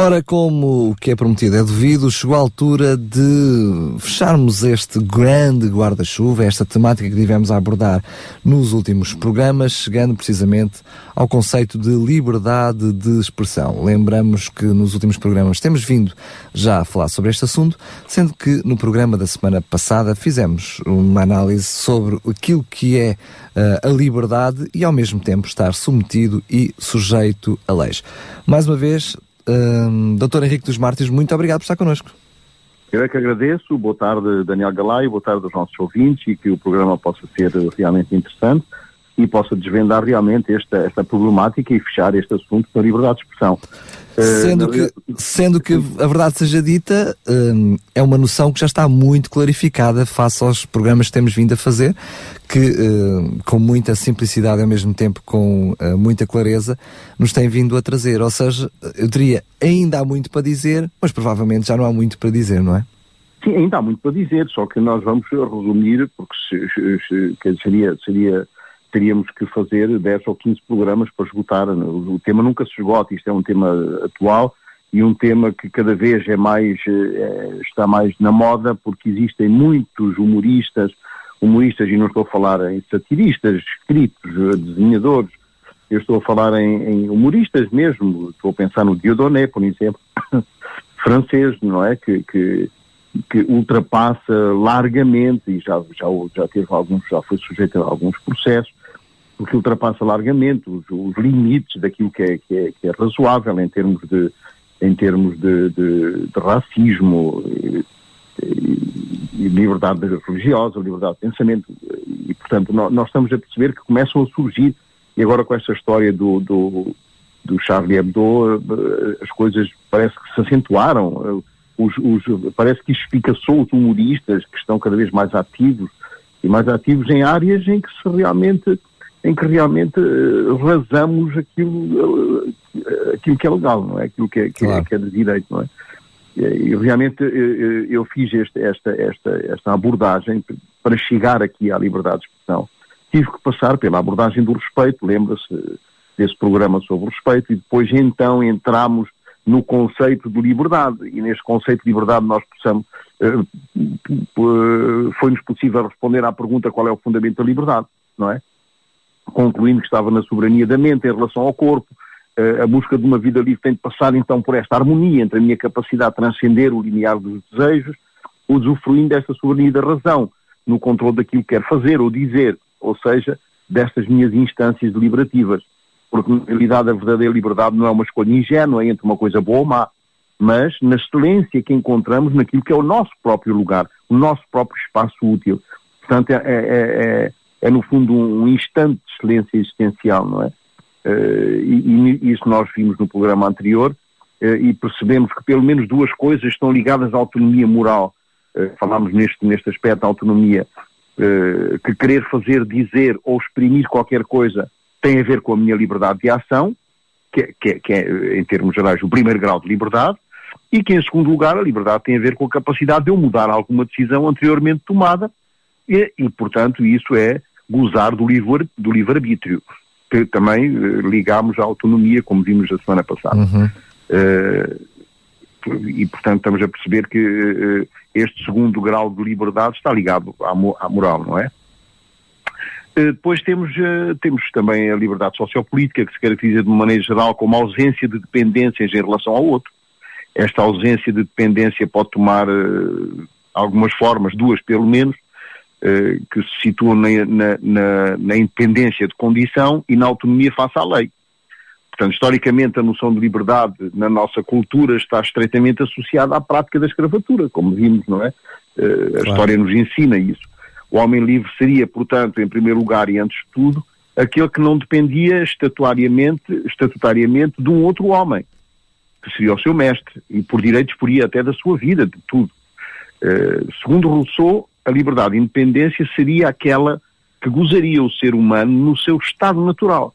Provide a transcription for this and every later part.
Ora, como o que é prometido é devido, chegou a altura de fecharmos este grande guarda-chuva, esta temática que tivemos a abordar nos últimos programas, chegando precisamente ao conceito de liberdade de expressão. Lembramos que nos últimos programas temos vindo já a falar sobre este assunto, sendo que no programa da semana passada fizemos uma análise sobre aquilo que é uh, a liberdade e ao mesmo tempo estar submetido e sujeito a leis. Mais uma vez, Uh, Doutor Henrique dos Mártires, muito obrigado por estar connosco. Eu é que agradeço. Boa tarde, Daniel Galay, boa tarde aos nossos ouvintes e que o programa possa ser realmente interessante e possa desvendar realmente esta, esta problemática e fechar este assunto da liberdade de expressão. Sendo, uh, que, sendo que a verdade seja dita, uh, é uma noção que já está muito clarificada face aos programas que temos vindo a fazer, que uh, com muita simplicidade e ao mesmo tempo com muita clareza nos tem vindo a trazer. Ou seja, eu diria, ainda há muito para dizer, mas provavelmente já não há muito para dizer, não é? Sim, ainda há muito para dizer, só que nós vamos resumir, porque se, se, se, seria, seria teríamos que fazer 10 ou 15 programas para esgotar. O tema nunca se esgota, isto é um tema atual e um tema que cada vez é mais, é, está mais na moda porque existem muitos humoristas, humoristas, e não estou a falar em satiristas, escritos, desenhadores, eu estou a falar em, em humoristas mesmo, estou a pensar no Dieudonné, por exemplo, francês, não é? Que, que, que ultrapassa largamente, e já, já, já teve alguns, já foi sujeito a alguns processos, porque ultrapassa largamente os, os limites daquilo que é, que é, que, é, razoável em termos de, em termos de, de, de racismo e, e, liberdade religiosa, liberdade de pensamento. E, portanto, nós, nós, estamos a perceber que começam a surgir, e agora com esta história do, do, do Charlie Hebdo, eh, as coisas parece que se acentuaram. Os, os, parece que espicaçou os humoristas que estão cada vez mais ativos e mais ativos em áreas em que se realmente em que realmente uh, razamos aquilo, uh, aquilo que é legal, não é? Aquilo que é, que, é, claro. é, que é de direito, não é? E, realmente uh, eu fiz este, esta, esta, esta abordagem para chegar aqui à liberdade de expressão. Tive que passar pela abordagem do respeito, lembra-se desse programa sobre o respeito, e depois então entramos no conceito de liberdade, e neste conceito de liberdade nós possamos, foi-nos possível responder à pergunta qual é o fundamento da liberdade, não é? Concluindo que estava na soberania da mente em relação ao corpo. Uh, a busca de uma vida livre tem de passar então por esta harmonia entre a minha capacidade de transcender o limiar dos desejos, usufruindo desta soberania da razão, no controle daquilo que quero fazer ou dizer, ou seja, destas minhas instâncias deliberativas. Porque, na realidade, a verdadeira liberdade não é uma escolha ingênua entre uma coisa boa ou má, mas na excelência que encontramos naquilo que é o nosso próprio lugar, o nosso próprio espaço útil. Portanto, é, é, é, é no fundo um, instante de excelência existencial, não é? Uh, e, e, isso nós vimos no programa anterior uh, e percebemos que pelo menos duas coisas estão ligadas à autonomia moral. Uh, falámos neste, neste aspecto da autonomia, que querer fazer, dizer ou exprimir qualquer coisa tem a ver com a minha liberdade de ação, que, é, que, que é, em termos gerais, o primeiro grau de liberdade, e que, em segundo lugar, a liberdade tem a ver com a capacidade de eu mudar alguma decisão anteriormente tomada, e, e portanto, isso é gozar do livre, do livre-arbítrio, que também uh, ligamos à autonomia, como vimos a semana passada. Uhum. Uh, e, portanto, estamos a perceber que uh, este segundo grau de liberdade está ligado à, à moral, não é? Depois temos, temos também a liberdade sociopolítica, que se caracteriza de uma maneira geral como ausência de dependências em relação ao outro. Esta ausência de dependência pode tomar algumas formas, duas pelo menos, eh, que se situam na, na, na, independência de condição e na autonomia face à lei. Portanto, historicamente, a noção de liberdade na nossa cultura está estreitamente associada à prática da escravatura, como vimos, não é? Uh, a claro. história nos ensina isso. O homem livre seria, portanto, em primeiro lugar e antes de tudo, aquele que não dependia estatutariamente, estatutariamente de um outro homem, que seria o seu mestre, e por direito disporia até da sua vida, de tudo. Uh, segundo Rousseau, a liberdade e independência seria aquela que gozaria o ser humano no seu estado natural.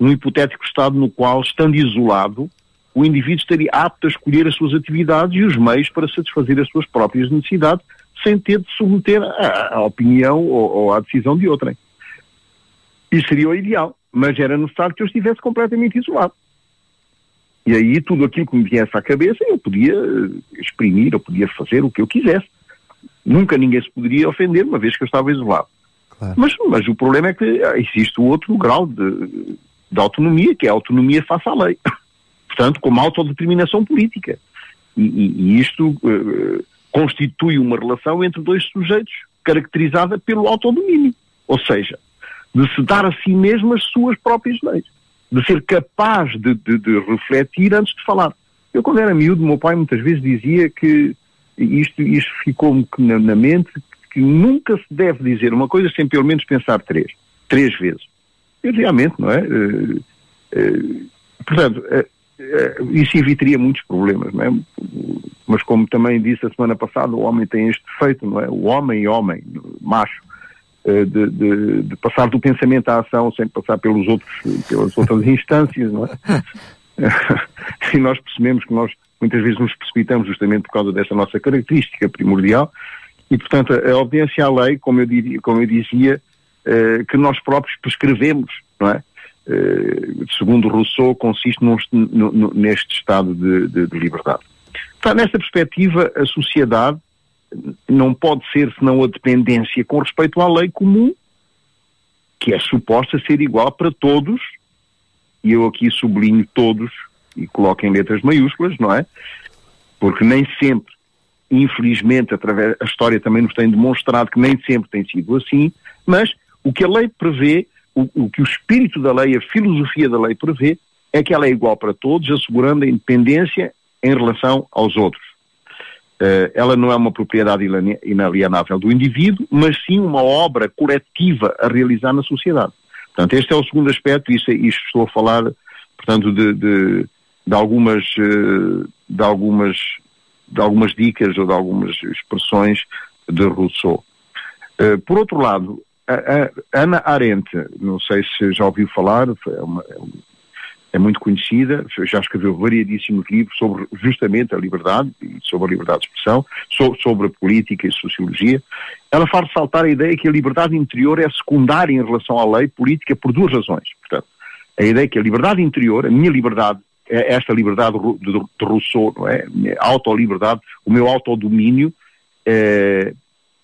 Um hipotético estado no qual, estando isolado, o indivíduo estaria apto a escolher as suas atividades e os meios para satisfazer as suas próprias necessidades, sem ter de submeter à, opinião ou, ou, à decisão de outrem. Isso seria o ideal, mas era necessário que eu estivesse completamente isolado. E aí tudo aquilo que me viesse à cabeça eu podia eh, exprimir, eu podia fazer o que eu quisesse. Nunca ninguém se poderia ofender, uma vez que eu estava isolado. Claro. Mas, mas o problema é que existe o outro grau de, de autonomia, que é a autonomia face à lei. Portanto, como autodeterminação política. E, e, e isto uh, constitui uma relação entre dois sujeitos caracterizada pelo autodomínio. Ou seja, de se dar a si mesmo as suas próprias leis. De ser capaz de, de, de refletir antes de falar. Eu, quando era miúdo, meu pai muitas vezes dizia que isto, isto ficou-me na, na, mente que nunca se deve dizer uma coisa sem pelo menos pensar três. Três vezes. E realmente, não é? Uh, uh, portanto, uh, isso evitaria muitos problemas, não é? Mas como também disse a semana passada, o homem tem este defeito, não é? O homem, homem, macho, de, de, de, passar do pensamento à ação sem passar pelos outros, pelas outras instâncias, não é? e nós percebemos que nós muitas vezes nos precipitamos justamente por causa dessa nossa característica primordial e, portanto, a obediência à lei, como eu, diria, como eu dizia, eh, que nós próprios prescrevemos, não é? Eh, segundo Rousseau, consiste num, neste estado de, de, de liberdade. Então, nesta perspectiva, a sociedade não pode ser senão a dependência com respeito à lei comum, que é suposta ser igual para todos, e eu aqui sublinho todos, e coloco em letras maiúsculas, não é? Porque nem sempre, infelizmente, através, a história também nos tem demonstrado que nem sempre tem sido assim, mas o que a lei prevê, o, o que o espírito da lei, a filosofia da lei prevê, é que ela é igual para todos, assegurando a independência em relação aos outros. Uh, ela não é uma propriedade inalienável do indivíduo, mas sim uma obra coletiva a realizar na sociedade. Portanto, este é o segundo aspecto, isto, isto estou a falar, portanto, de, de, de algumas, eh, de algumas, de algumas dicas ou de algumas expressões de Rousseau. Uh, por outro lado, Ana Arendt, não sei se já ouviu falar, é, uma, é muito conhecida, já escreveu variadíssimos livros sobre justamente a liberdade sobre a liberdade de expressão, sobre, a política e sociologia. Ela faz ressaltar a ideia que a liberdade interior é secundária em relação à lei política por duas razões. Portanto, a ideia que a liberdade interior, a minha liberdade é esta liberdade de, Rousseau, não é? Autoliberdade, o meu autodomínio, é,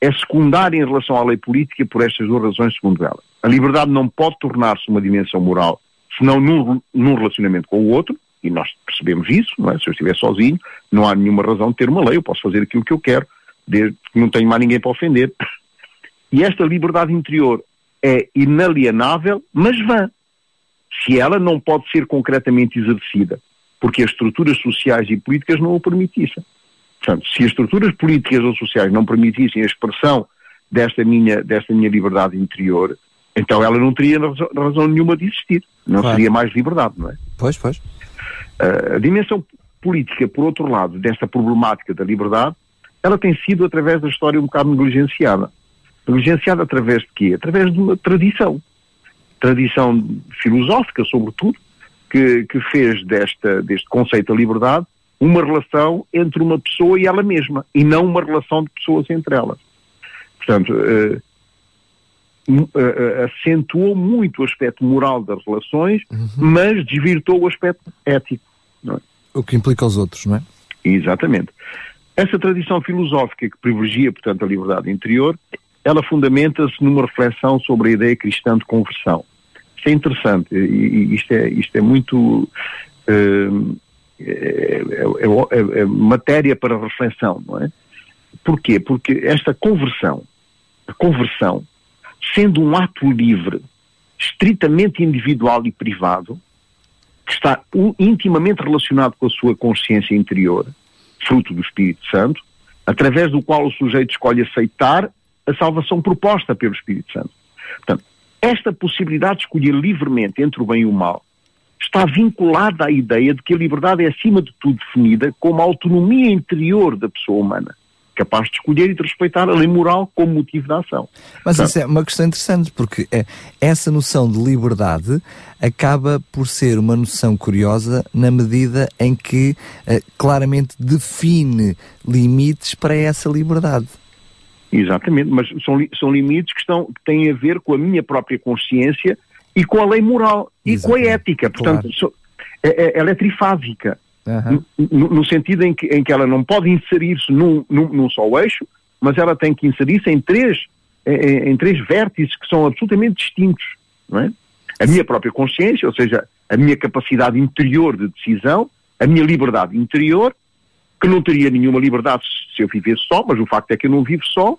é secundário em relação à lei política por estas duas razões, segundo ela. A liberdade não pode tornar-se uma dimensão moral senão num, num relacionamento com o outro, e nós percebemos isso, é? se eu estiver sozinho, não há nenhuma razão de ter uma lei, eu posso fazer aquilo que eu quero, desde que não tenho mais ninguém para ofender. E esta liberdade interior é inalienável, mas vã se ela não pode ser concretamente exercida, porque as estruturas sociais e políticas não o permitissem. Portanto, se as estruturas políticas ou sociais não permitissem a expressão desta minha, desta minha liberdade interior, então ela não teria razão, nenhuma de existir. Não claro. seria mais liberdade, não é? Pois, pois. Uh, a dimensão política, por outro lado, desta problemática da liberdade, ela tem sido, através da história, um bocado negligenciada. Negligenciada através de quê? Através de uma tradição tradição filosófica, sobretudo, que, que fez desta, deste conceito da liberdade uma relação entre uma pessoa e ela mesma, e não uma relação de pessoas entre elas. Portanto, uh, uh, acentuou muito o aspecto moral das relações, uhum. mas desvirtou o aspecto ético. É? O que implica os outros, não é? Exatamente. Essa tradição filosófica que privilegia, portanto, a liberdade interior, ela fundamenta-se numa reflexão sobre a ideia cristã de conversão. Isto é interessante, e, isto, é, isto é muito. Uh, é, é, é, matéria para reflexão, não é? Porquê? Porque esta conversão, a conversão, sendo um ato livre, estritamente individual e privado, que está intimamente relacionado com a sua consciência interior, fruto do Espírito Santo, através do qual o sujeito escolhe aceitar a salvação proposta pelo Espírito Santo. Portanto, esta possibilidade de escolher livremente entre o bem e o mal está vinculada à ideia de que a liberdade é, acima de tudo, definida como a autonomia interior da pessoa humana, capaz de escolher e de respeitar a lei moral como motivo da ação. Mas isso é uma questão interessante, porque é, essa noção de liberdade acaba por ser uma noção curiosa na medida em que é, claramente define limites para essa liberdade. Exatamente, mas são, são limites que, estão, que têm a ver com a minha própria consciência e com a lei moral e Exatamente. com a ética. Portanto, claro. so, é, é, ela é trifásica. Uhum. No, no, sentido em que, em que ela não pode inserir-se num, num, num, só eixo, mas ela tem que inserir-se em três, em, em, três vértices que são absolutamente distintos. Não é? A minha própria consciência, ou seja, a minha capacidade interior de decisão, a minha liberdade interior, que não teria nenhuma liberdade se eu vivesse só, mas o facto é que eu não vivo só.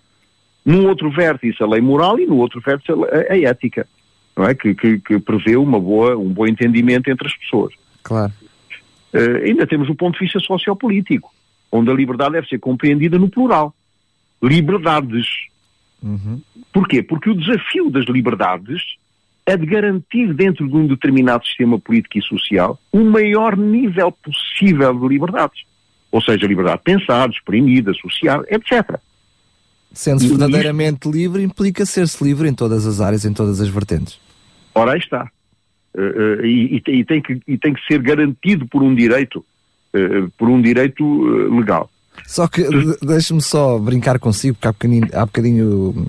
Num outro vértice a lei moral e no outro vértice a, a ética, não é? Que, que, que prevê uma boa, um bom entendimento entre as pessoas. Claro. Uh, ainda temos o ponto de vista sociopolítico, onde a liberdade deve ser compreendida no plural. Liberdades. Uhum. Porquê? Porque o desafio das liberdades é de garantir dentro de um determinado sistema político e social o maior nível possível de liberdades. Ou seja, liberdade de pensar, de exprimir, de associar, etc. Sendo-se verdadeiramente isto... livre, implica ser-se livre em todas as áreas, em todas as vertentes. Ora, aí está. Uh, uh, e, e, tem que, e tem que ser garantido por um direito, uh, por um direito legal. Só que deixe-me só brincar consigo, porque há bocadinho, há bocadinho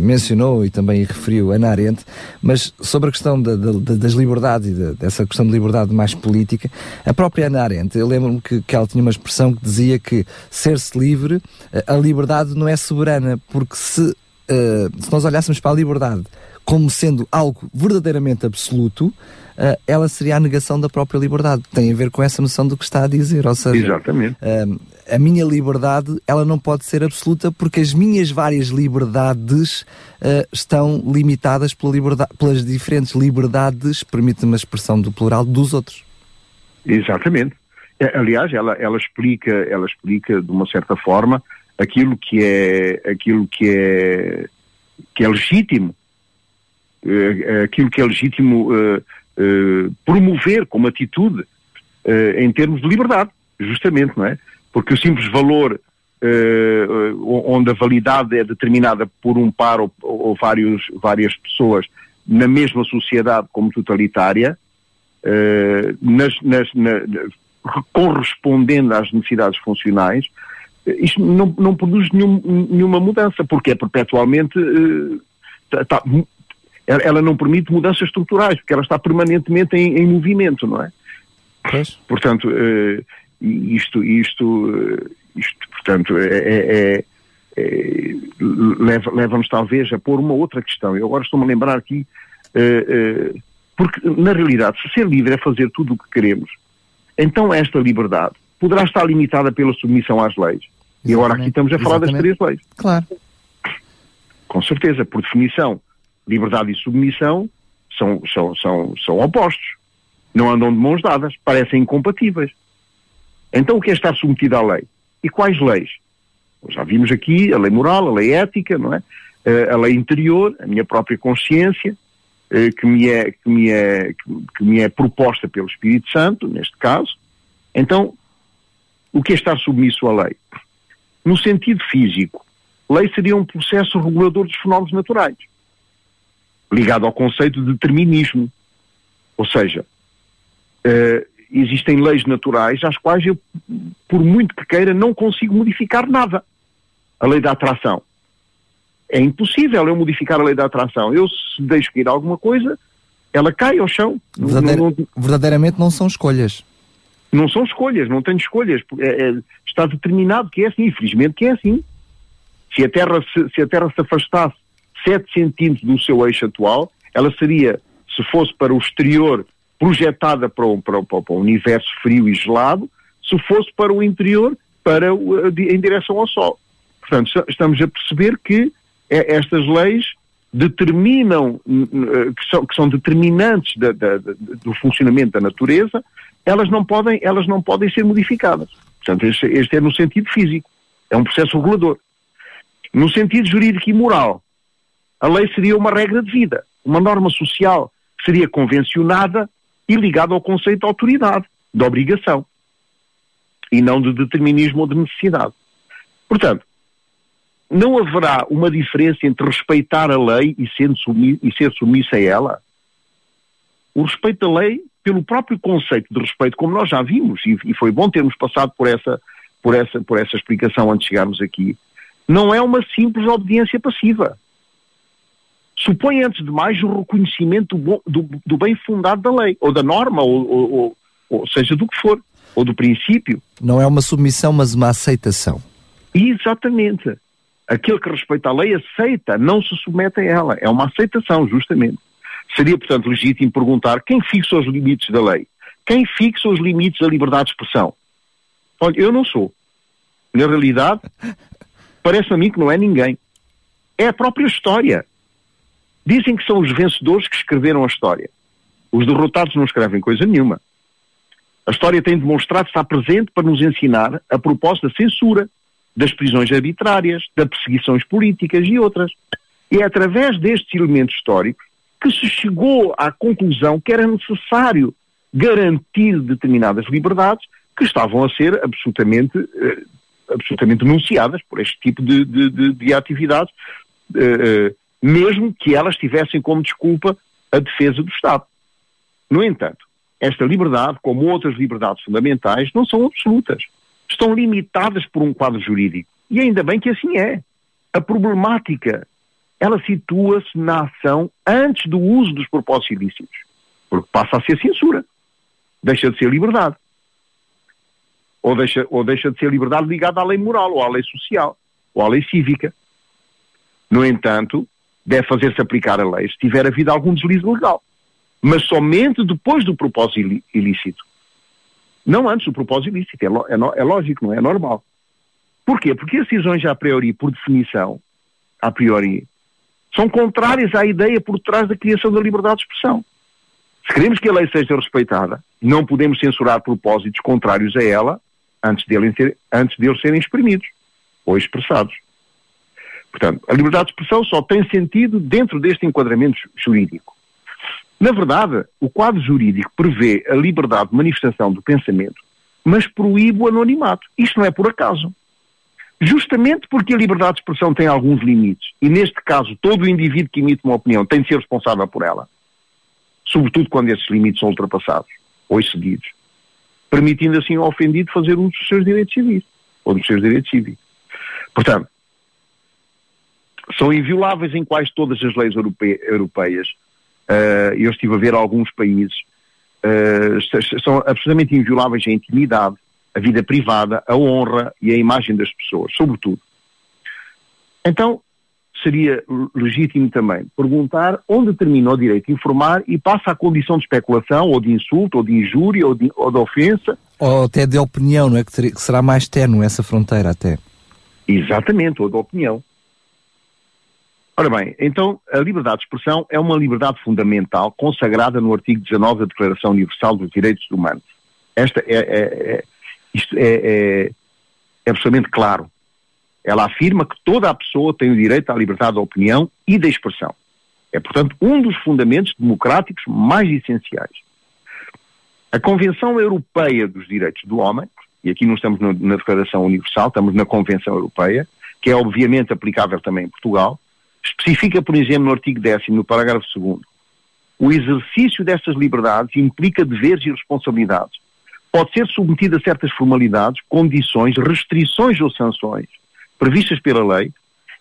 mencionou e também referiu Ana Arendt, mas sobre a questão da, da, das liberdades e dessa questão de liberdade mais política, a própria Ana Arendt, eu lembro-me que, que ela tinha uma expressão que dizia que ser-se livre, a liberdade não é soberana, porque se, se nós olhássemos para a liberdade como sendo algo verdadeiramente absoluto, uh, ela seria a negação da própria liberdade. Tem a ver com essa noção do que está a dizer. Ou seja, Exatamente. Uh, a minha liberdade ela não pode ser absoluta porque as minhas várias liberdades uh, estão limitadas pela liberdade, pelas diferentes liberdades, permite-me a expressão do plural, dos outros. Exatamente. Aliás, ela, ela, explica, ela explica de uma certa forma aquilo que é, aquilo que é, que é legítimo aquilo que é legítimo uh, promover como atitude em termos de liberdade, justamente, não é? Porque o simples valor onde a validade é determinada por um par ou, ou vários, várias pessoas na mesma sociedade como totalitária, nas, nas, na, correspondendo às necessidades funcionais, isto não, não produz nenhum, nenhuma mudança, porque é perpetualmente uh, tá, ela não permite mudanças estruturais, porque ela está permanentemente em, em movimento, não é? Pois. Portanto, uh, isto, isto, uh, isto, portanto, é, é, é, é leva-nos leva talvez a pôr uma outra questão. Eu agora estou-me a lembrar aqui, uh, porque na realidade, se ser livre é fazer tudo o que queremos, então esta liberdade poderá estar limitada pela submissão às leis. Exatamente. E agora aqui estamos a falar Exatamente. das três leis. Claro. Com certeza, por definição, liberdade e submissão são, são, são, são opostos. Não andam de mãos dadas, parecem incompatíveis. Então o que é estar submetido à lei? E quais leis? Já vimos aqui a lei moral, a lei ética, não é? Eh, a lei interior, a minha própria consciência, eh, que me é, que me é, que me é proposta pelo Espírito Santo, neste caso. Então, o que é estar submisso à lei? No sentido físico, lei seria um processo regulador dos fenómenos naturais ligado ao conceito de determinismo. Ou seja, uh, existem leis naturais às quais eu, por muito que queira, não consigo modificar nada. A lei da atração. É impossível eu modificar a lei da atração. Eu, se deixo cair alguma coisa, ela cai ao chão. Verdadeir, não, não, verdadeiramente não são escolhas. Não são escolhas, não tenho escolhas. É, é, está determinado que é assim, infelizmente que é assim. Se a Terra se, se, a terra se afastasse 7 centímetros do seu eixo atual, ela seria, se fosse para o exterior, projetada para o, para, para, o universo frio e gelado, se fosse para o interior, para o, em direção ao Sol. Portanto, estamos a perceber que é, estas leis determinam, que são, que são determinantes da, da, do funcionamento da natureza, elas não podem, elas não podem ser modificadas. Portanto, este, este é no sentido físico. É um processo regulador. No sentido jurídico e moral, a lei seria uma regra de vida, uma norma social seria convencionada e ligada ao conceito de autoridade, de obrigação, e não de determinismo ou de necessidade. Portanto, não haverá uma diferença entre respeitar a lei e, e ser submissa a ela? O respeito da lei, pelo próprio conceito de respeito, como nós já vimos, e, e foi bom termos passado por essa, por, essa, por essa explicação antes de chegarmos aqui, não é uma simples obediência passiva supõe, antes de mais, o reconhecimento do, do, do bem fundado da lei, ou da norma, ou, ou, ou, seja do que for, ou do princípio. Não é uma submissão, mas uma aceitação. Exatamente. Aquele que respeita a lei aceita, não se submete a ela. É uma aceitação, justamente. Seria, portanto, legítimo perguntar quem fixa os limites da lei? Quem fixa os limites da liberdade de expressão? Olha, eu não sou. Na realidade, parece a mim que não é ninguém. É a própria história. Dizem que são os vencedores que escreveram a história. Os derrotados não escrevem coisa nenhuma. A história tem demonstrado estar presente para nos ensinar a propósito da censura, das prisões arbitrárias, das perseguições políticas e outras. E é através destes elementos históricos que se chegou à conclusão que era necessário garantir determinadas liberdades que estavam a ser absolutamente, eh, absolutamente denunciadas por este tipo de, de, de, de atividades, eh, mesmo que elas tivessem como desculpa a defesa do Estado. No entanto, esta liberdade, como outras liberdades fundamentais, não são absolutas. Estão limitadas por um quadro jurídico. E ainda bem que assim é. A problemática, ela situa-se na ação antes do uso dos propósitos ilícitos. Porque passa a ser censura. Deixa de ser liberdade. Ou deixa, ou deixa de ser liberdade ligada à lei moral, ou à lei social, ou à lei cívica. No entanto, deve fazer-se aplicar a lei se tiver havido algum deslize legal mas somente depois do propósito ilícito. Não antes do propósito ilícito, é, é, é lógico, não é? é normal. Porquê? Porque as decisões a priori, por definição, a priori, são contrárias à ideia por trás da criação da liberdade de expressão. Se queremos que a lei seja respeitada, não podemos censurar propósitos contrários a ela antes deles, ser, antes deles serem exprimidos ou expressados. Portanto, a liberdade de expressão só tem sentido dentro deste enquadramento jurídico. Na verdade, o quadro jurídico prevê a liberdade de manifestação do pensamento, mas proíbe o anonimato. Isto não é por acaso. Justamente porque a liberdade de expressão tem alguns limites, e neste caso todo o indivíduo que emite uma opinião tem de ser responsável por ela, sobretudo quando esses limites são ultrapassados ou excedidos, permitindo assim ao ofendido fazer uso dos seus direitos civis, ou dos seus direitos cívicos. Portanto, são invioláveis em quase todas as leis europeias Uh, eu estive a ver alguns países, uh, são absolutamente invioláveis a intimidade, a vida privada, a honra e a imagem das pessoas, sobretudo. Então, seria legítimo também perguntar onde termina o direito de informar e passa a condição de especulação, ou de insulto, ou de injúria, ou de, ou de ofensa. Ou até de opinião, não é? Que será mais terno essa fronteira até. Exatamente, ou de opinião. Ora bem, então a liberdade de expressão é uma liberdade fundamental consagrada no artigo 19 da Declaração Universal dos Direitos Humanos. Esta é, é, é isto é, é, é absolutamente claro. Ela afirma que toda a pessoa tem o direito à liberdade de opinião e de expressão. É, portanto, um dos fundamentos democráticos mais essenciais. A Convenção Europeia dos Direitos do Homem, e aqui não estamos na Declaração Universal, estamos na Convenção Europeia, que é obviamente aplicável também em Portugal, Especifica, por exemplo, no artigo 10 no parágrafo 2 o exercício destas liberdades implica deveres e responsabilidades. Pode ser submetido a certas formalidades, condições, restrições ou sanções previstas pela lei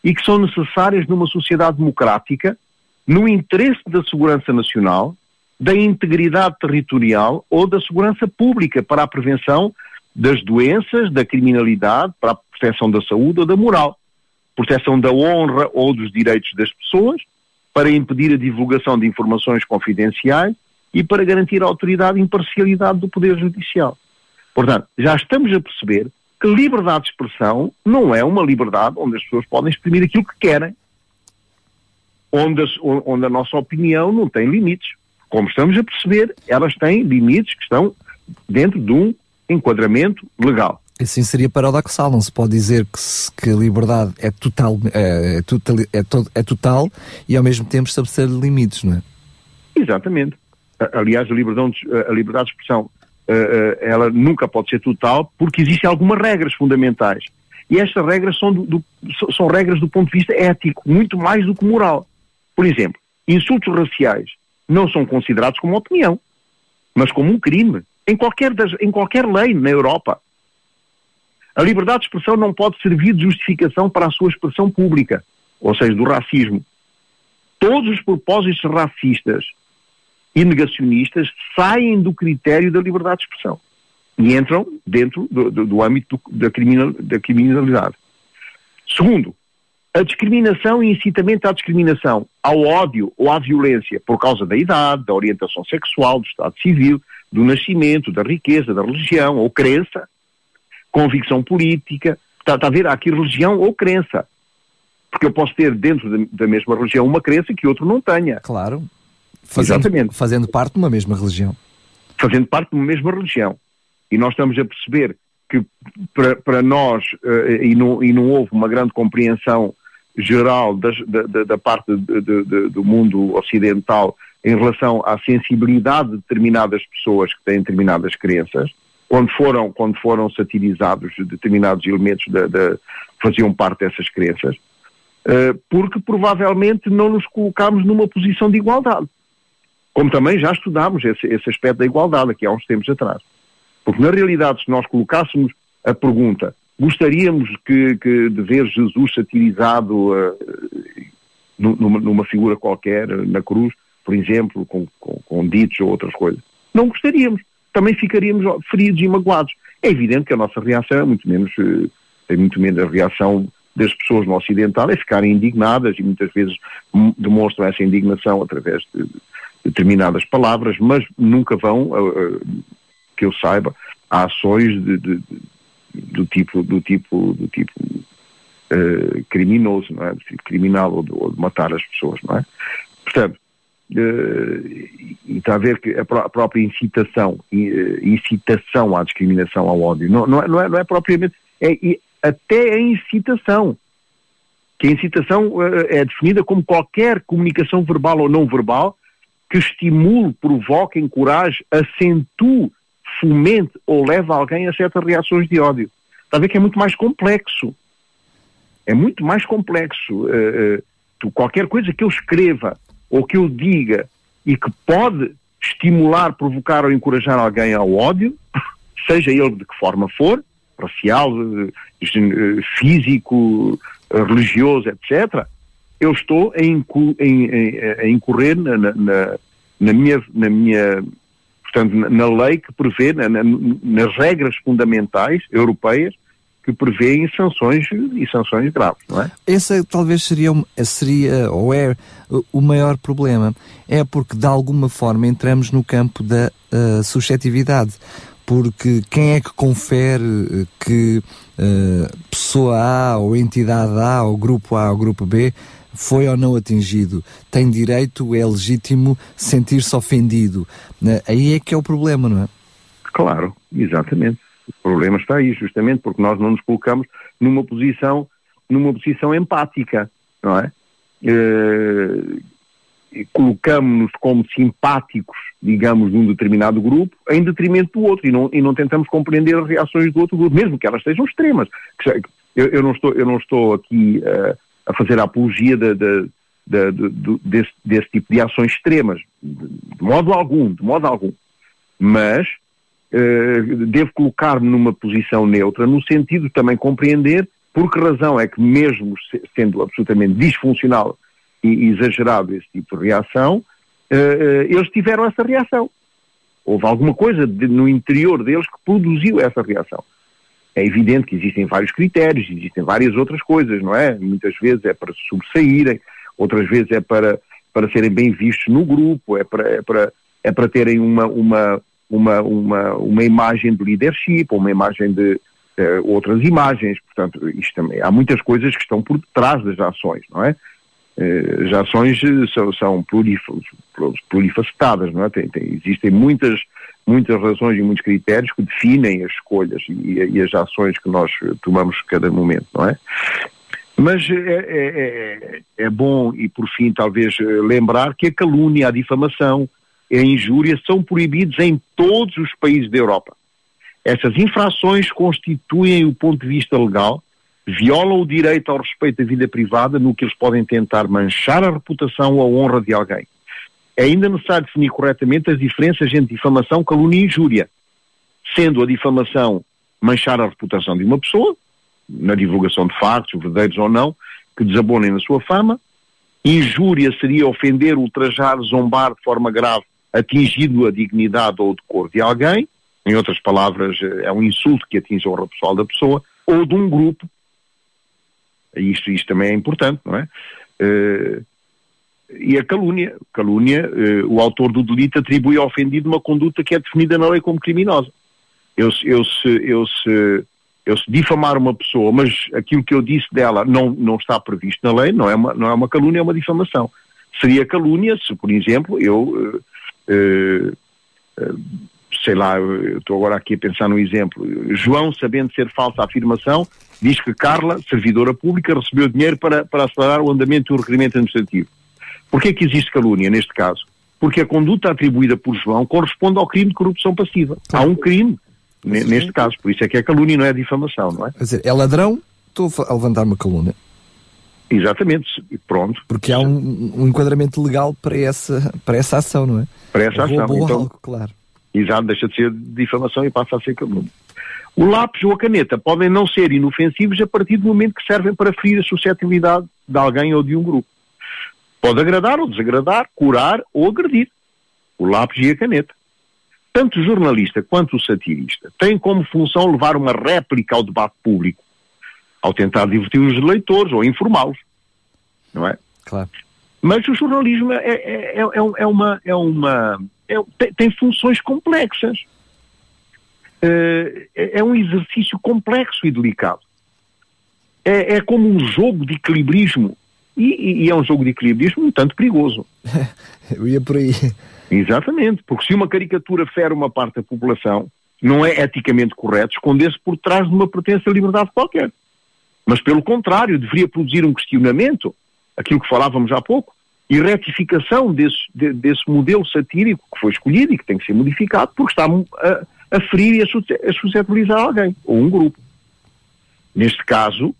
e que são necessárias numa sociedade democrática no interesse da segurança nacional, da integridade territorial ou da segurança pública para a prevenção das doenças, da criminalidade, para a proteção da saúde ou da moral proteção da honra ou dos direitos das pessoas, para impedir a divulgação de informações confidenciais e para garantir a autoridade e imparcialidade do Poder Judicial. Portanto, já estamos a perceber que liberdade de expressão não é uma liberdade onde as pessoas podem exprimir aquilo que querem, onde a, onde a nossa opinião não tem limites. Como estamos a perceber, elas têm limites que estão dentro de um enquadramento legal. Assim seria paradoxal, não se pode dizer que, se, que a liberdade é total, é, é, total, é, to, é total e ao mesmo tempo estabelecer limites, não é? Exatamente. Aliás, a liberdade, a liberdade de expressão ela nunca pode ser total porque existem algumas regras fundamentais. E estas regras são, do, do, são regras do ponto de vista ético, muito mais do que moral. Por exemplo, insultos raciais não são considerados como opinião, mas como um crime. Em qualquer, das, em qualquer lei na Europa. A liberdade de expressão não pode servir de justificação para a sua expressão pública, ou seja, do racismo. todos os propósitos racistas e negacionistas saem do critério da liberdade de expressão e entram dentro do, do, do âmbito da, criminal, da criminalidade. Segundo, a discriminação e incitamento à discriminação, ao ódio ou à violência por causa da idade, da orientação sexual, do estado civil, do nascimento, da riqueza, da religião ou crença, convicção política, está, está a ver, há aqui religião ou crença. Porque eu posso ter dentro da, da mesma religião uma crença que outro não tenha. Claro. Fazendo, Exatamente. Fazendo parte de uma mesma religião. Fazendo parte de uma mesma religião. E nós estamos a perceber que para, para nós, uh, e, não, e não houve uma grande compreensão geral das, da, da, da, parte de, de, do mundo ocidental em relação à sensibilidade de determinadas pessoas que têm determinadas crenças, quando foram, quando foram satirizados determinados elementos que faziam parte dessas crenças, uh, porque provavelmente não nos colocámos numa posição de igualdade. Como também já estudámos esse, esse aspecto da igualdade aqui há uns tempos atrás. Porque, na realidade, se nós colocássemos a pergunta, gostaríamos que, que de ver Jesus satirizado uh, numa, numa, figura qualquer, na cruz, por exemplo, com, com, com ditos ou outras coisas? Não gostaríamos. Também ficaríamos feridos e magoados. É evidente que a nossa reação é muito menos, uh, é muito menos a reação das pessoas no Ocidental, é ficarem indignadas e muitas vezes demonstram essa indignação através de determinadas palavras, mas nunca vão uh, que eu saiba, há ações de, de, do tipo, do tipo, do tipo uh, criminoso, não é? Do tipo criminal ou de, ou de, matar as pessoas, não é? Portanto, e está a ver que a, pró a própria incitação, uh, incitação à discriminação, ao ódio, não, não, é, não, é, não é propriamente, é, até a incitação, que a incitação é definida como qualquer comunicação verbal ou não verbal que estimule, provoque, encoraje, acentue fomente ou leva alguém a certas reações de ódio. Está a ver que é muito mais complexo. É muito mais complexo. Uh, uh, qualquer coisa que eu escreva ou que eu diga e que pode estimular, provocar ou encorajar alguém ao ódio, seja ele de que forma for, racial, uh, físico, religioso, etc., eu estou a, incorrer na, na, na, minha, na minha portanto, na lei que prevê, na, nas regras fundamentais europeias, que prevêem sanções e sanções graves, não é? Esse talvez seria, seria ou é o maior problema. É porque de alguma forma entramos no campo da uh, suscetividade. Porque quem é que confere eh, que uh, pessoa A ou entidade A ou grupo A ou grupo B foi ou não atingido, tem direito, é legítimo sentir-se ofendido. Aí é que é o problema, não é? Claro, exatamente. O problema está aí, justamente porque nós não nos colocamos numa posição, numa posição empática, não é? Uh, colocamos-nos como simpáticos, digamos, de um determinado grupo, em detrimento do outro, e não, e não tentamos compreender as reações do outro grupo, mesmo que elas sejam extremas. Eu, eu não, estou, eu não estou aqui uh, a fazer a apologia de, de, de desse, desse, tipo de ações extremas, de, modo algum, de modo algum. Mas uh, devo colocar-me numa posição neutra, no sentido de também compreender por que razão é que, mesmo sendo absolutamente disfuncional e exagerado esse tipo de reação, uh, eles tiveram essa reação. Houve alguma coisa no interior deles que produziu essa reação. É evidente que existem vários critérios, existem várias outras coisas, não é? Muitas vezes é para sobressaírem, outras vezes é para, para serem bem vistos no grupo, é para, é para, é para terem uma, uma, uma, uma, uma imagem de leadership, uma imagem de uh, outras imagens. Portanto, também, há muitas coisas que estão por detrás das ações, não é? Uh, as ações são, são plurifacetadas, não é? Tem, tem, existem muitas muitas razões e muitos critérios que definem as escolhas e, e as ações que nós tomamos cada momento, não é? Mas é, é, é, bom, e por fim, talvez lembrar que a calúnia, a difamação, a injúria são proibidos em todos os países da Europa. Essas infrações constituem o ponto de vista legal, violam o direito ao respeito da vida privada, no que eles podem tentar manchar a reputação ou a honra de alguém é ainda necessário definir corretamente as diferenças entre difamação, calúnia e injúria, sendo a difamação manchar a reputação de uma pessoa, na divulgação de factos, verdadeiros ou não, que desabonem na sua fama, Injúria seria ofender, ultrajar, zombar de forma grave, atingindo a dignidade ou o decoro de alguém. Em outras palavras, é um insulto que atinge a honra pessoal da pessoa, ou de um grupo. Isto, isto também é importante, não é? Uh, e a calúnia. Calúnia, uh, o autor do delito atribui ao ofendido uma conduta que é definida na lei como criminosa. Eu, eu, se, eu, se, eu se difamar uma pessoa, mas aquilo que eu disse dela não, não está previsto na lei, não é, uma, não é uma calúnia, é uma difamação. Seria calúnia se, por exemplo, eu, uh, sei lá, estou agora aqui a pensar num exemplo, João, sabendo ser falsa a afirmação, diz que Carla, servidora pública, recebeu dinheiro para, para acelerar o andamento do requerimento administrativo. Porquê que existe calúnia neste caso? Porque a conduta atribuída por João corresponde ao crime de corrupção passiva. Há um crime neste caso, por isso é que é calúnia, não é difamação, não é? Quer dizer, é ladrão, estou a levantar uma calúnia. Exatamente, pronto. Porque há um, um, enquadramento legal para essa, para essa ação, não é? Para essa ação, então, algo, claro. Exato, deixa de ser difamação e passa a ser calúnia. O lápis ou a caneta podem não ser inofensivos a partir do momento que servem para ferir a suscetibilidade de alguém ou de um grupo. Pode agradar ou desagradar, curar ou agredir. O lápis e a caneta. Tanto o jornalista quanto o satirista têm como função levar uma réplica ao debate público, ao tentar divertir os leitores ou informá-los. Não é? Claro. Mas o jornalismo é, é, é, é uma. É uma é, tem, tem, funções complexas. É, é, um exercício complexo e delicado. É, é como um jogo de equilibrismo e, e, é um jogo de equilibrismo um tanto perigoso. Eu ia por aí. Exatamente, porque se uma caricatura fere uma parte da população, não é eticamente correto esconder-se por trás de uma pertença à liberdade qualquer. Mas, pelo contrário, deveria produzir um questionamento, aquilo que falávamos há pouco, e retificação desse, de, desse modelo satírico que foi escolhido e que tem que ser modificado, porque está a, a ferir e a suscetibilizar alguém, ou um grupo. Neste caso,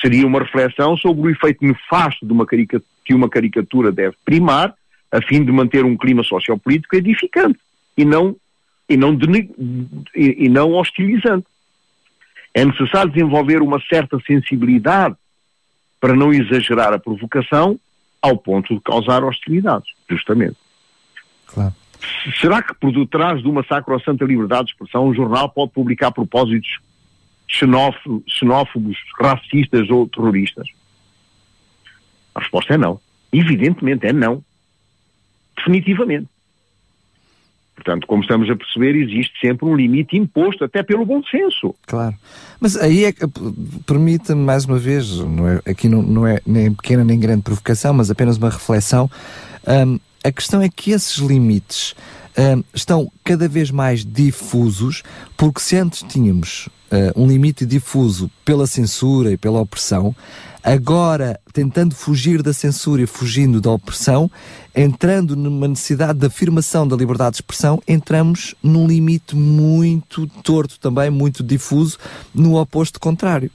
seria uma reflexão sobre o efeito nefasto de uma que uma caricatura deve primar, a fim de manter um clima sociopolítico edificante e não, e não, e, e não hostilizante. É necessário desenvolver uma certa sensibilidade para não exagerar a provocação ao ponto de causar hostilidades, justamente. Claro. Será que por detrás de uma sacrossanta liberdade de expressão, um jornal pode publicar propósitos xenófobos, xenófobos, racistas ou terroristas? A resposta é não. Evidentemente é não. Definitivamente. Portanto, como estamos a perceber, existe sempre um limite imposto, até pelo bom senso. Claro. Mas aí é que permita-me mais uma vez, não é, aqui não, não é nem pequena nem grande provocação, mas apenas uma reflexão. Um, a questão é que esses limites um, estão cada vez mais difusos, porque se antes tínhamos uh, um limite difuso pela censura e pela opressão, agora tentando fugir da censura e fugindo da opressão, entrando numa necessidade de afirmação da liberdade de expressão, entramos num limite muito torto também, muito difuso, no oposto contrário.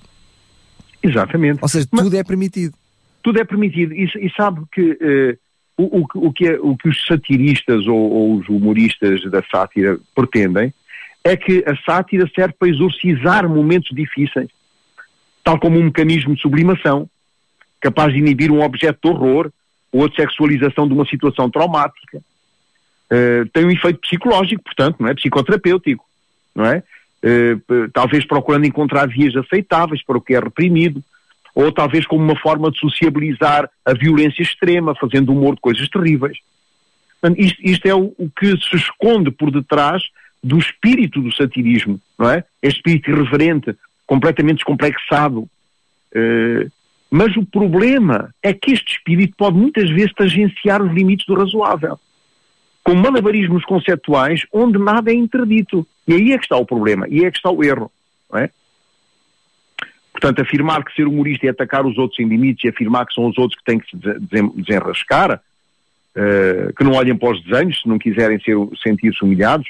Exatamente. Ou seja, Mas tudo é permitido. Tudo é permitido. E, e sabe que uh, o, o, o, que é, o que os satiristas ou, ou os humoristas da sátira pretendem é que a sátira serve para exorcizar momentos difíceis, tal como um mecanismo de sublimação, capaz de inibir um objeto de horror ou de sexualização de uma situação traumática. Uh, tem um efeito psicológico, portanto, não é? Psicoterapêutico, não é? Uh, talvez procurando encontrar vias aceitáveis para o que é reprimido, ou talvez como uma forma de sociabilizar a violência extrema, fazendo humor de coisas terríveis. Portanto, isto, isto é o, o, que se esconde por detrás do espírito do satirismo, não é? Este espírito irreverente, completamente descomplexado. Uh, mas o problema é que este espírito pode muitas vezes tangenciar os limites do razoável. Com malabarismos conceptuais onde nada é interdito. E aí é que está o problema, e aí é que está o erro. É? Portanto, afirmar que ser humorista é atacar os outros em limites e afirmar que são os outros que têm que se desenrascar, uh, que não olhem para os desenhos se não quiserem sentir-se humilhados,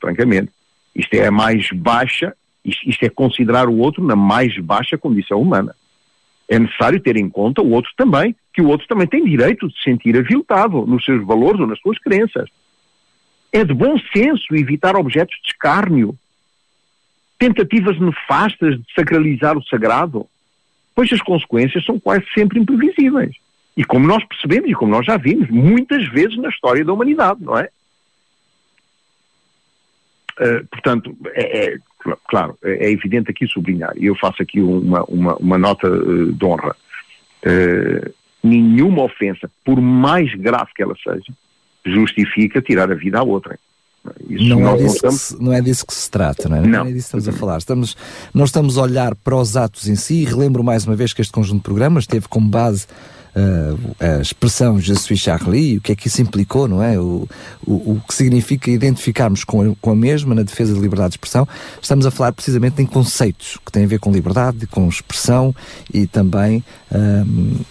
francamente. Isto é a mais baixa, isto, é considerar o outro na mais baixa condição humana. É necessário ter em conta o outro também, que o outro também tem direito de se sentir aviltado nos seus valores ou nas suas crenças. É de bom senso evitar objetos de escárnio, tentativas nefastas de sacralizar o sagrado, pois as consequências são quase sempre imprevisíveis. E como nós percebemos e como nós já vimos muitas vezes na história da humanidade, não é? Uh, portanto, é, é, claro, é evidente aqui sublinhar, e eu faço aqui uma, uma, uma nota uh, de honra. Uh, nenhuma ofensa, por mais grave que ela seja, justifica tirar a vida à outra. Isso não, é disso se, não é disso que se trata, não é? Não, não é disso que estamos a falar. Estamos, nós estamos a olhar para os atos em si e relembro mais uma vez que este conjunto de programas teve como base a expressão Je suis Charlie, o que é que isso implicou, não é? O, o, o que significa identificarmos com com a mesma na defesa da liberdade de expressão. Estamos a falar precisamente em conceitos que têm a ver com liberdade, com expressão e também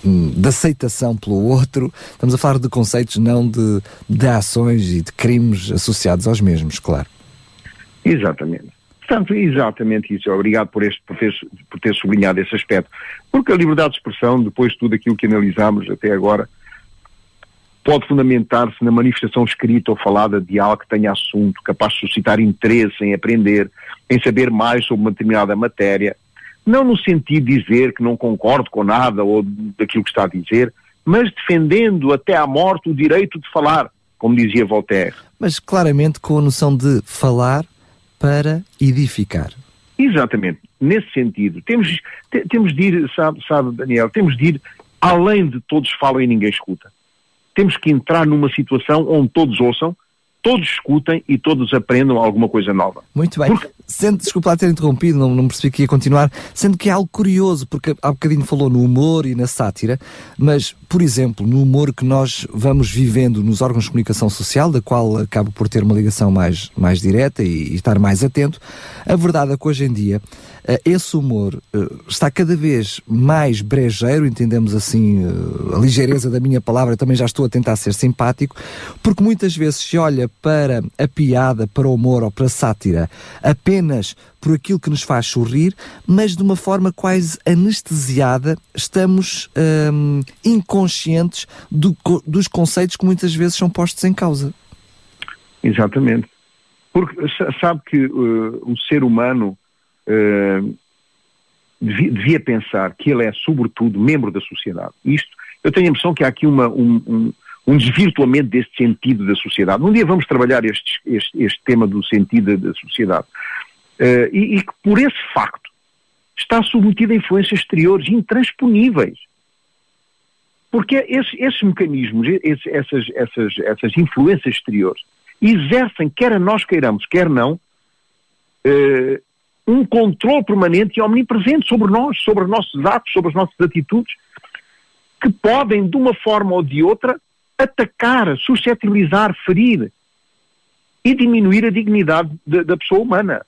um, de aceitação pelo outro. Estamos a falar de conceitos, não de, de ações e de crimes associados aos mesmos, claro. Exatamente. Portanto, exatamente isso. Obrigado por, este, por, ter, por ter sublinhado esse aspecto. Porque a liberdade de expressão, depois de tudo aquilo que analisámos até agora, pode fundamentar-se na manifestação escrita ou falada de algo que tenha assunto, capaz de suscitar interesse em aprender, em saber mais sobre uma determinada matéria, não no sentido de dizer que não concordo com nada ou daquilo que está a dizer, mas defendendo até à morte o direito de falar, como dizia Voltaire. Mas claramente com a noção de falar para edificar. Exatamente, nesse sentido. Temos, temos de ir, sabe, sabe, Daniel, temos de ir além de todos falam e ninguém escuta. Temos que entrar numa situação onde todos ouçam, todos escutem e todos aprendam alguma coisa nova. Muito bem. Porque... Sendo, desculpa lá ter interrompido, não, não percebi que ia continuar, sendo que é algo curioso, porque há bocadinho falou no humor e na sátira, mas, por exemplo, no humor que nós vamos vivendo nos órgãos de comunicação social, da qual acabo por ter uma ligação mais, mais direta e, e estar mais atento, a verdade é que hoje em dia esse humor eh, está cada vez mais brejeiro, entendemos assim eh, a ligeireza da minha palavra, também já estou a tentar ser simpático, porque muitas vezes se olha para a piada, para o humor ou para a sátira apenas por aquilo que nos faz sorrir, mas de uma forma quase anestesiada, estamos hum, inconscientes do, dos conceitos que muitas vezes são postos em causa. Exatamente. Porque sabe que uh, o ser humano devia, devia, pensar que ele é, sobretudo, membro da sociedade. Isto, eu tenho a impressão que há aqui uma, um, um, um desvirtuamento deste sentido da sociedade. Um dia vamos trabalhar este, este, este tema do sentido da sociedade. Uh, e, e que, por esse facto, está submetido a influências exteriores intransponíveis. Porque esses, esses mecanismos, esses, essas, essas, essas influências exteriores, exercem, quer nós queiramos, quer não, uh, um controle permanente e omnipresente sobre nós, sobre os nossos atos, sobre as nossas atitudes, que podem, de uma forma ou de outra, atacar, suscetibilizar, ferir e diminuir a dignidade de, da pessoa humana.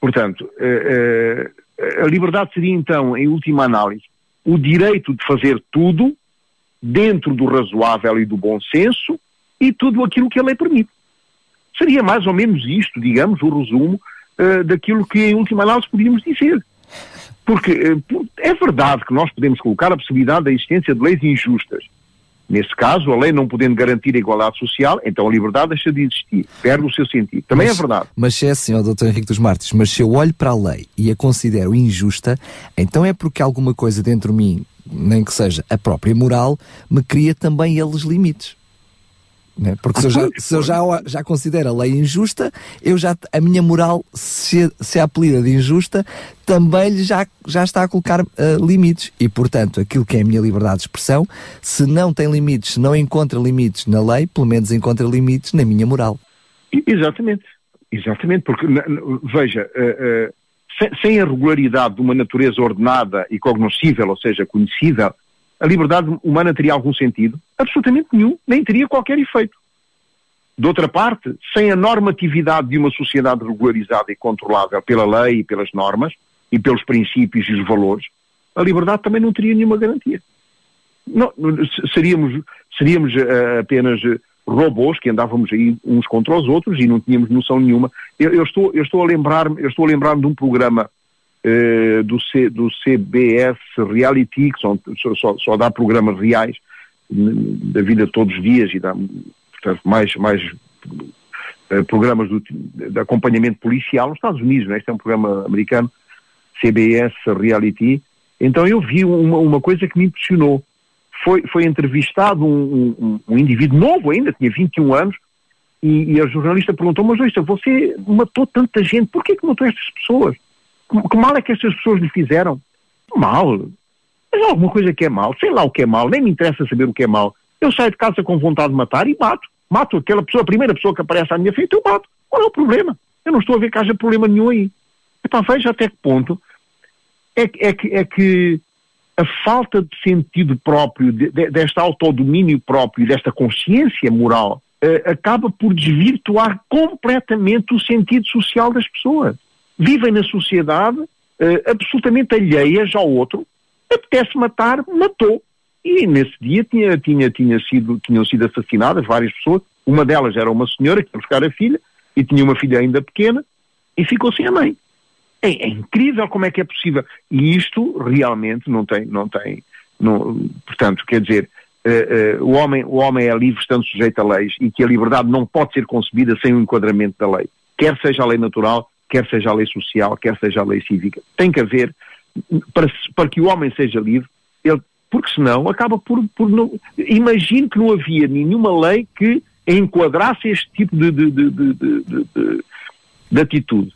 Portanto, eh, eh, a liberdade seria então, em última análise, o direito de fazer tudo dentro do razoável e do bom senso e tudo aquilo que a lei permite. Seria mais ou menos isto, digamos, o resumo uh, daquilo que, em última análise, podíamos dizer. Porque uh, é verdade que nós podemos colocar a possibilidade da existência de leis injustas. Nesse caso, a lei não podendo garantir a igualdade social, então a liberdade deixa de existir, perde o seu sentido. Também é mas, é verdade. Mas se é ó, Dr. Henrique dos Martins, mas se eu olho para a lei e a considero injusta, então é porque alguma coisa dentro de mim, nem que seja a própria moral, me cria também eles limites. Né? Porque se eu, já, se eu já, já considero a lei injusta, eu já, a minha moral, se, se apelida de injusta, também já, já está a colocar uh, limites. E, portanto, aquilo que é a minha liberdade de expressão, se não tem limites, se não encontra limites na lei, pelo menos encontra limites na minha moral. Exatamente. Exatamente, porque, veja, uh, uh, sem, sem a regularidade de uma natureza ordenada e cognoscível, ou seja, conhecível, a liberdade humana teria algum sentido? Absolutamente nenhum, nem teria qualquer efeito. De outra parte, sem a normatividade de uma sociedade regularizada e controlável pela lei e pelas normas e pelos princípios e os valores, a liberdade também não teria nenhuma garantia. Não, seríamos, seríamos uh, apenas uh, robôs que andávamos aí uns contra os outros e não tínhamos noção nenhuma. Eu, eu estou, eu estou a lembrar-me, lembrar-me de um programa uh, do, C, do CBS Reality, que são, só, só, dá programas reais da vida todos os dias e dá portanto, mais, mais uh, programas do, de acompanhamento policial nos Estados Unidos, né? este é um programa americano, CBS Reality. Então eu vi uma, uma coisa que me impressionou. foi, foi entrevistado um, um, um, indivíduo novo ainda, tinha 21 anos, e, e a jornalista perguntou, mas ouça, você matou tanta gente, por que, que matou estas pessoas? Que, que mal é que estas pessoas lhe fizeram? Mal. Mas há alguma coisa que é mal, sei lá o que é mal, nem me interessa saber o que é mal. Eu saio de casa com vontade de matar e mato. Mato aquela pessoa, a primeira pessoa que aparece à minha frente, eu mato. Qual é o problema? Eu não estou a ver que haja problema nenhum aí. Então veja até que ponto é, é, que, é que a falta de sentido próprio, de, de, deste autodomínio próprio, desta consciência moral, uh, acaba por desvirtuar completamente o sentido social das pessoas. Vivem na sociedade uh, absolutamente alheias ao outro, apetece matar, matou. E nesse dia tinha, tinha, tinha sido, tinham sido assassinadas várias pessoas, uma delas era uma senhora que ia buscar a filha, e tinha uma filha ainda pequena, e ficou sem a mãe. É, é, incrível como é que é possível. E isto realmente não tem, não tem, não, portanto, quer dizer, uh, uh, o, homem, o homem é livre estando sujeito a leis e que a liberdade não pode ser concebida sem o enquadramento da lei. Quer seja a lei natural, quer seja a lei social, quer seja a lei cívica. Tem que haver, para, para que o homem seja livre, ele, porque senão acaba por, por não. Imagino que não havia nenhuma lei que enquadrasse este tipo de, de, de, de, de atitude.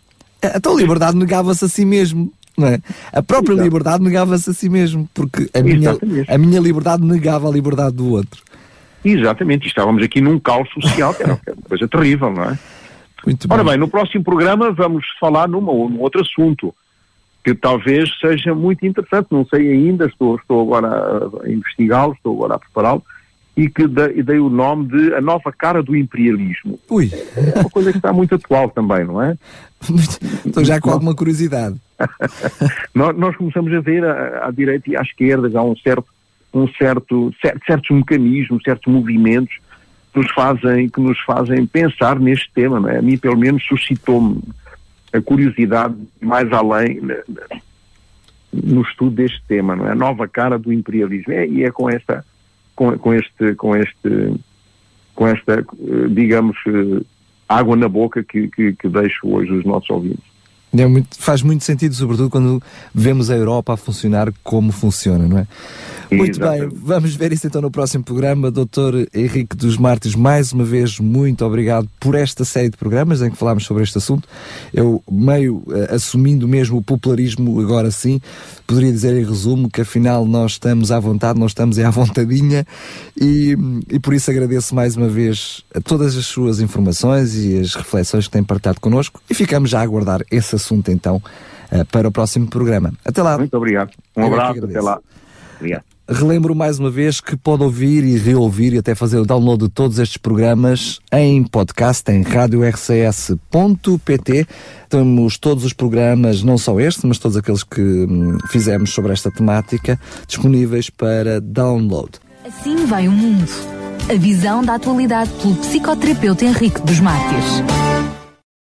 Então a liberdade negava-se a si mesmo. Não é? A própria Exato. liberdade negava-se a si mesmo, porque a minha, a minha liberdade negava a liberdade do outro. Exatamente, estávamos aqui num caos social que era uma coisa terrível, não é? Muito Ora bem. bem, no próximo programa vamos falar numa, num outro assunto que talvez seja muito interessante, não sei ainda, estou, estou agora a investigá-lo, estou agora a prepará-lo, e que dei, dei, o nome de a nova cara do imperialismo. Ui. É uma coisa que está muito atual também, não é? Estou já com alguma curiosidade. nós, nós, começamos a ver à, à, direita e à esquerda já um certo, um certo, certos mecanismos, certos movimentos nos fazem, que nos fazem pensar neste tema, não é? A mim, pelo menos, suscitou-me a curiosidade mais além no estudo deste tema, não é? A nova cara do imperialismo. É, e é com esta com, com, este, com, este, com esta, eh, digamos, eh, água na boca que, que, que deixo hoje os nossos ouvintes. É muito, faz muito sentido, sobretudo quando vemos a Europa a funcionar como funciona, não é? Muito bem, vamos ver isso então no próximo programa. Doutor Henrique dos Martins, mais uma vez, muito obrigado por esta série de programas em que falámos sobre este assunto. Eu, meio uh, assumindo mesmo o popularismo, agora sim, poderia dizer em resumo que afinal nós estamos à vontade, nós estamos à vontadinha e, e por isso agradeço mais uma vez a todas as suas informações e as reflexões que tem partilhado connosco e ficamos já a aguardar esse assunto então uh, para o próximo programa. Até lá. Muito obrigado. Um Eu abraço, até lá. Obrigado. Relembro mais uma vez que pode ouvir e reouvir e até fazer o download de todos estes programas em podcast em radiorcs.pt. Temos todos os programas, não só este, mas todos aqueles que hum, fizemos sobre esta temática, disponíveis para download. Assim vai o mundo. A visão da atualidade pelo psicoterapeuta Henrique dos Mártires.